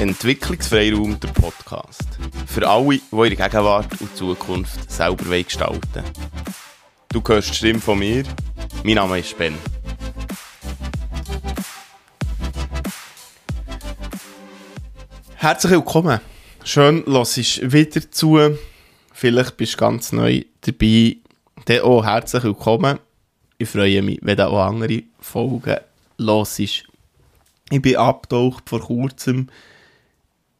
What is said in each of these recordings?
Entwicklungsfreiraum, der Podcast. Für alle, die ihre Gegenwart und Zukunft selber gestalten. Du hörst die Stimme von mir. Mein Name ist Ben. Herzlich willkommen. Schön, dass du wieder zu. Vielleicht bist du ganz neu dabei. Dann auch herzlich willkommen. Ich freue mich, wenn du auch andere Folgen hörst. Ich bin abgetaucht vor kurzem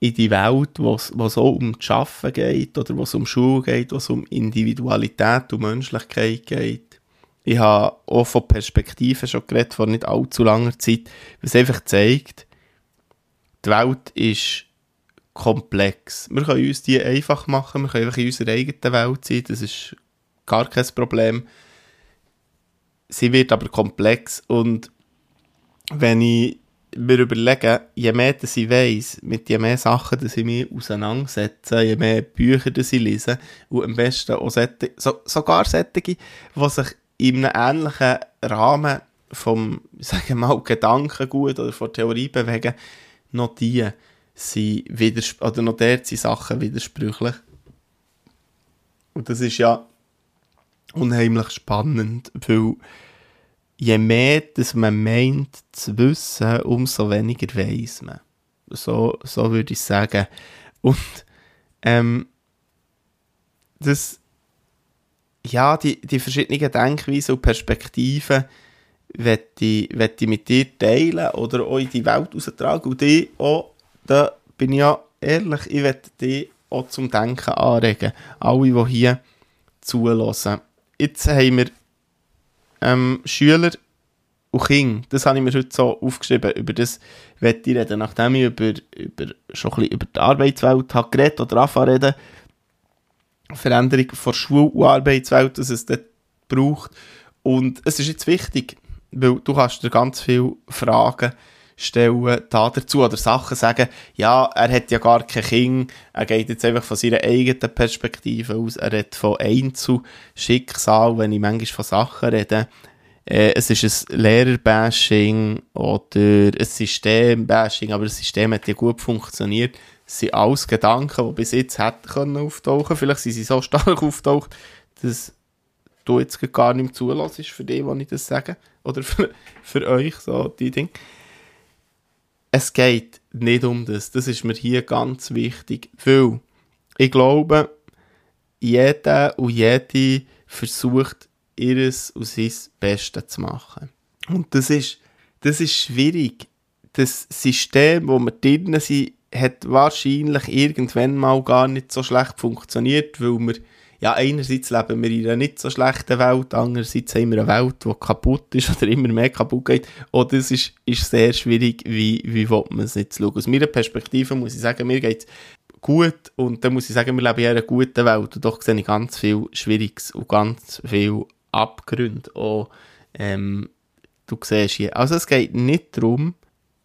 in die Welt, wo es auch um das Arbeiten geht oder wo es um Schule geht, wo es um Individualität und Menschlichkeit geht. Ich habe auch von Perspektiven schon geredet, vor nicht allzu langer Zeit, was einfach zeigt, die Welt ist komplex. Wir können uns die einfach machen, wir können einfach in unserer eigenen Welt sein, das ist gar kein Problem. Sie wird aber komplex und wenn ich mir überlege, je mehr dass ich weiss, mit je mehr Sachen, dass ich mich auseinandersetze, je mehr Bücher dass ich lese, und am besten auch solche, so, sogar solche, die sich in einem ähnlichen Rahmen vom, sagen wir mal, Gedankengut oder von Theorie bewegen, noch die sind oder noch dort sind Sachen widersprüchlich. Und das ist ja unheimlich spannend, weil je mehr dass man meint zu wissen, umso weniger weiß man. So, so würde ich sagen. Und ähm, das, ja, die, die verschiedenen Denkweisen und Perspektiven werde ich, ich mit dir teilen oder auch in die Welt austragen. Und die auch, da bin ich ja ehrlich, ich werde dich auch zum Denken anregen. Alle, die hier zulassen. Jetzt haben wir ähm, Schüler und Kinder, das habe ich mir heute so aufgeschrieben, über das werde ich reden, nachdem ich über, über, schon ein über die Arbeitswelt habe geredet oder anfangen reden, Veränderung von Schul- und Arbeitswelt, dass es dort braucht. Und es ist jetzt wichtig, weil du kannst dir ganz viele Fragen stellen da dazu oder Sachen sagen, ja, er hat ja gar kein Kind, er geht jetzt einfach von seiner eigenen Perspektive aus, er redet von Einzelschicksal, wenn ich manchmal von Sachen rede, äh, es ist ein Lehrerbashing oder ein Systembashing, aber das System hat ja gut funktioniert, es sind alles Gedanken, die bis jetzt hätten können auftauchen, vielleicht sind sie so stark auftaucht, dass du jetzt gar nicht mehr zulässt für die, die ich das sage, oder für, für euch, so die Dinge es geht nicht um das. Das ist mir hier ganz wichtig, weil ich glaube, jeder und jede versucht, ihres und sein Bestes zu machen. Und das ist, das ist schwierig. Das System, wo wir drinnen sind, hat wahrscheinlich irgendwann mal gar nicht so schlecht funktioniert, weil wir ja, einerseits leben wir in einer nicht so schlechten Welt, andererseits haben wir eine Welt, die kaputt ist oder immer mehr kaputt geht. Und das ist, ist sehr schwierig, wie, wie man es jetzt schauen. Aus meiner Perspektive muss ich sagen, mir geht es gut und dann muss ich sagen, wir leben in einer guten Welt und doch sehe ich ganz viel Schwieriges und ganz viel Abgründe. Auch, ähm, du siehst hier. Also es geht nicht darum,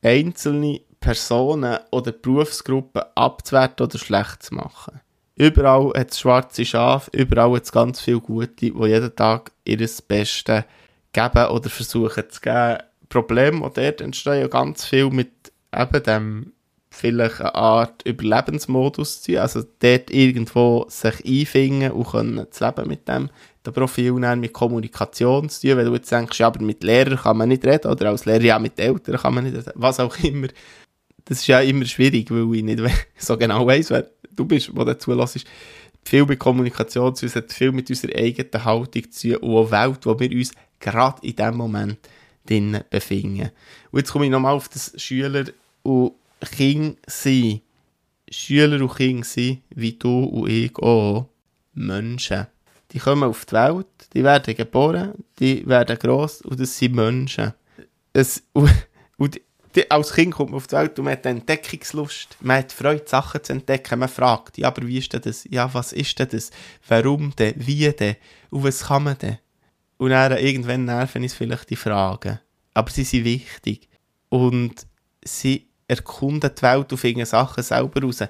einzelne Personen oder Berufsgruppen abzuwerten oder schlecht zu machen. Überall hat es schwarze Schafe, überall hat es ganz viele Gute, die jeden Tag ihr Bestes geben oder versuchen zu geben. Problem, und dort entstehen ja ganz viel mit eben dem vielleicht eine Art Überlebensmodus zu also dort irgendwo sich einfinden und können zu leben mit dem der Profil nehmen, mit Kommunikation zu tun, wenn du jetzt denkst, ja, aber mit Lehrern kann man nicht reden, oder als Lehrer ja mit Eltern kann man nicht reden, was auch immer. Das ist ja immer schwierig, weil ich nicht so genau weiss, wer du bist, der dazu lässt, viel mit Kommunikation zu tun, viel mit unserer eigenen Haltung zu tun und eine Welt, wo wir uns gerade in diesem Moment drin befinden. Und jetzt komme ich nochmal auf das Schüler und Kinder sind. Schüler und Kinder sind, wie du und ich auch, Menschen. Die kommen auf die Welt, die werden geboren, die werden gross und das sind Menschen. Es, und, und als Kind kommt man auf die Welt und man hat Entdeckungslust. Man hat Freude, Sachen zu entdecken. Man fragt, ja, aber wie ist denn das? Ja, was ist denn das? Warum denn? Wie denn? Und was kann man denn? Und dann irgendwann nerven uns vielleicht die Fragen. Aber sie sind wichtig. Und sie erkunden die Welt und finden Sachen selber raus.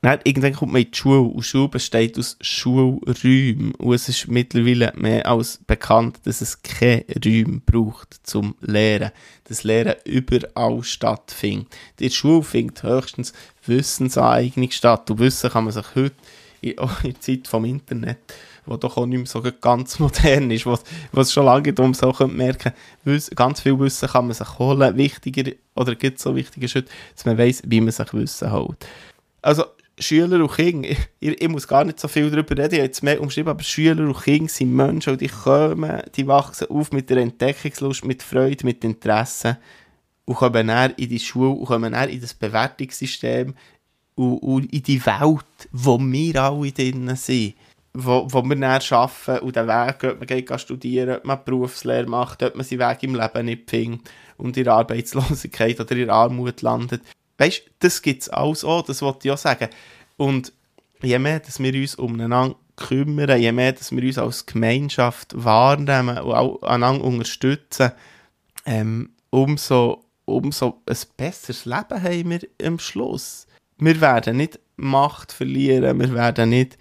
Dann, irgendwann kommt man in die Schule und Schule besteht aus Schulräumen und es ist mittlerweile mehr als bekannt, dass es keine Räume braucht zum Lehren. Das Lehren überall stattfindet. In der Schule findet höchstens Wissensaneignung statt und Wissen kann man sich heute in, in der Zeit vom Internet wo doch auch nicht mehr so ganz modern ist, was, was schon lange darum so merken, ganz viel Wissen kann man sich holen, wichtiger, oder gibt es so wichtige Schritte, dass man weiß, wie man sich Wissen holt. Also, Schüler und Kinder, ich, ich, muss gar nicht so viel darüber reden, ich habe jetzt mehr umschrieben, aber Schüler und Kinder sind Menschen und die kommen, die wachsen auf mit der Entdeckungslust, mit Freude, mit Interesse und kommen dann in die Schule und kommen dann in das Bewertungssystem und, und in die Welt, wo wir alle drin sind wo, wo wir dann arbeiten und den Weg, ob man geht studieren, ob man Berufslehre macht, ob man seinen Weg im Leben nicht findet und in Arbeitslosigkeit oder in Armut landet. Weißt du, das gibt es alles auch, das wollte ich auch sagen. Und je mehr, dass wir uns umeinander kümmern, je mehr, dass wir uns als Gemeinschaft wahrnehmen und auch einander unterstützen, ähm, umso, umso ein besseres Leben haben wir am Schluss. Wir werden nicht Macht verlieren, wir werden nicht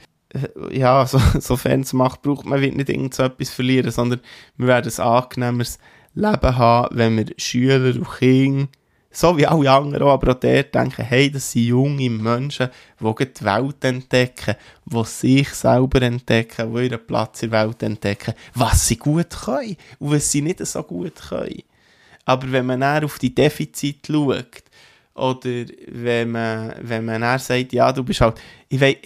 ja, so, sofern es macht, braucht man nicht irgend so etwas verlieren, sondern wir werden ein angenehmeres Leben haben, wenn wir Schüler und Kinder, so wie alle anderen aber auch der denken, hey, das sind junge Menschen, die die Welt entdecken, die sich selber entdecken, die ihren Platz in der Welt entdecken, was sie gut können und was sie nicht so gut können. Aber wenn man dann auf die Defizite schaut, oder wenn man, wenn man dann sagt, ja, du bist halt, ich weiß,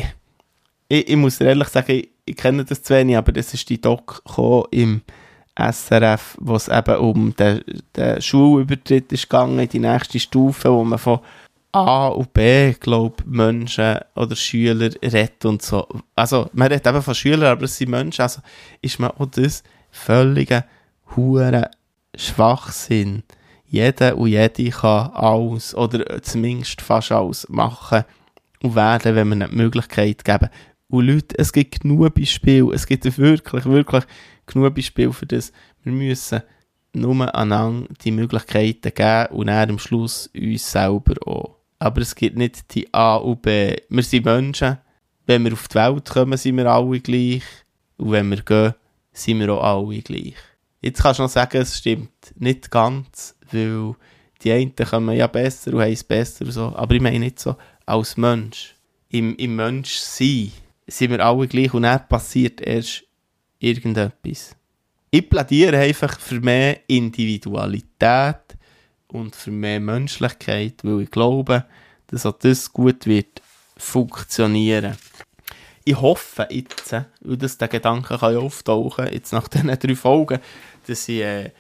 ich, ich muss ehrlich sagen, ich, ich, kenne das zu wenig, aber das ist die Doc im SRF, wo es eben um den, den Schulübertritt ist gegangen, die nächste Stufe, wo man von A und B, glaube Menschen oder Schüler redet und so. Also, man redet eben von Schülern, aber es sind Menschen, also ist man auch das völlige hure Schwachsinn. Jeder und jede kann alles oder zumindest fast alles machen und werden, wenn man eine Möglichkeit geben. Und Leute, es gibt genug Beispiele, es gibt wirklich, wirklich genug Beispiele für das. Wir müssen nur einander die Möglichkeiten geben und dann am Schluss uns selber auch. Aber es gibt nicht die A und B. Wir sind Menschen. Wenn wir auf die Welt kommen, sind wir alle gleich. Und wenn wir gehen, sind wir auch alle gleich. Jetzt kannst du noch sagen, es stimmt nicht ganz, weil die einen kommen ja besser und haben es besser und so. Aber ich meine nicht so als Mensch. Im, im Menschsein sind wir alle gleich und dann passiert erst irgendetwas. Ich plädiere einfach für mehr Individualität und für mehr Menschlichkeit, weil ich glaube, dass auch das gut wird funktionieren. Ich hoffe jetzt, weil das der Gedanke kann ja auftauchen, jetzt nach diesen drei Folgen, dass ich äh,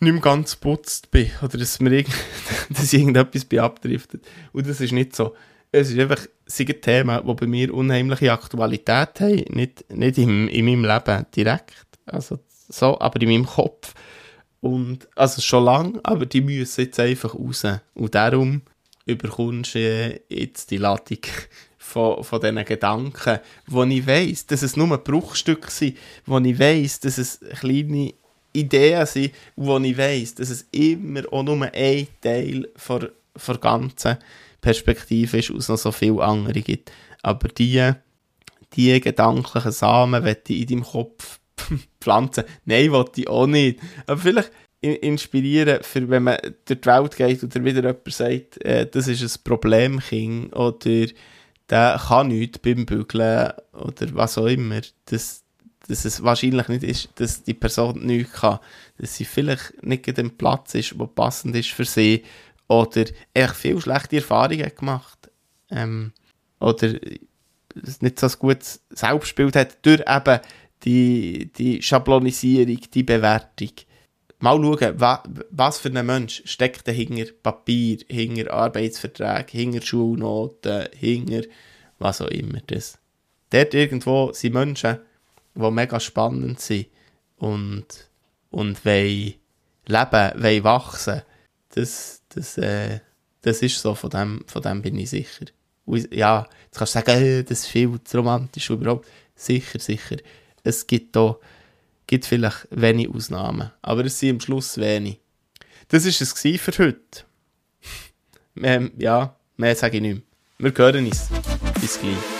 nicht mehr ganz putzt bin oder dass, mir irgend dass ich irgendetwas bin abdriftet. Und das ist nicht so es ist einfach sind Themen, die bei mir unheimliche Aktualität haben. Nicht, nicht in, in meinem Leben direkt, also so, aber in meinem Kopf. Und, also schon lange, aber die müssen jetzt einfach raus. Und darum überkommst du jetzt die Ladung von, von diesen Gedanken, wo ich weiss, dass es nur Bruchstücke sind, wo ich weiss, dass es kleine Ideen sind, wo ich weiss, dass es immer auch nur ein Teil von, von ganzen Perspektive ist, aus noch so viele andere gibt. Aber die, die gedanklichen Samen möchte ich in deinem Kopf pflanzen. Nein, wollte ich auch nicht. Aber vielleicht inspirieren, für wenn man durch die Welt geht oder wieder jemand sagt, äh, das ist ein Problemkind oder der kann nichts beim Bügeln oder was auch immer, dass, dass es wahrscheinlich nicht ist, dass die Person nichts kann, dass sie vielleicht nicht an dem Platz ist, der passend ist für sie oder echt viel schlechte Erfahrungen gemacht ähm, oder nicht so ein gutes Selbstbild hat durch eben die, die Schablonisierung, die Bewertung. Mal schauen, wa, was für ein Mensch steckt hinter Papier, hinter Arbeitsverträge, hinter Schulnoten, hinter was auch immer das. Dort irgendwo sind Menschen, die mega spannend sind und, und wollen leben, wollen wachsen. Das, das, äh, das ist so, von dem, von dem bin ich sicher. Und ja, jetzt kannst du sagen, äh, das ist viel zu romantisch überhaupt. Sicher, sicher. Es gibt da gibt vielleicht wenig Ausnahmen, aber es sind am Schluss wenig. Das war es für heute. ähm, ja, mehr sage ich nicht mehr. Wir hören uns. Bis gleich.